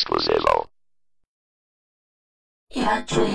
Exclusivo. Yeah, true.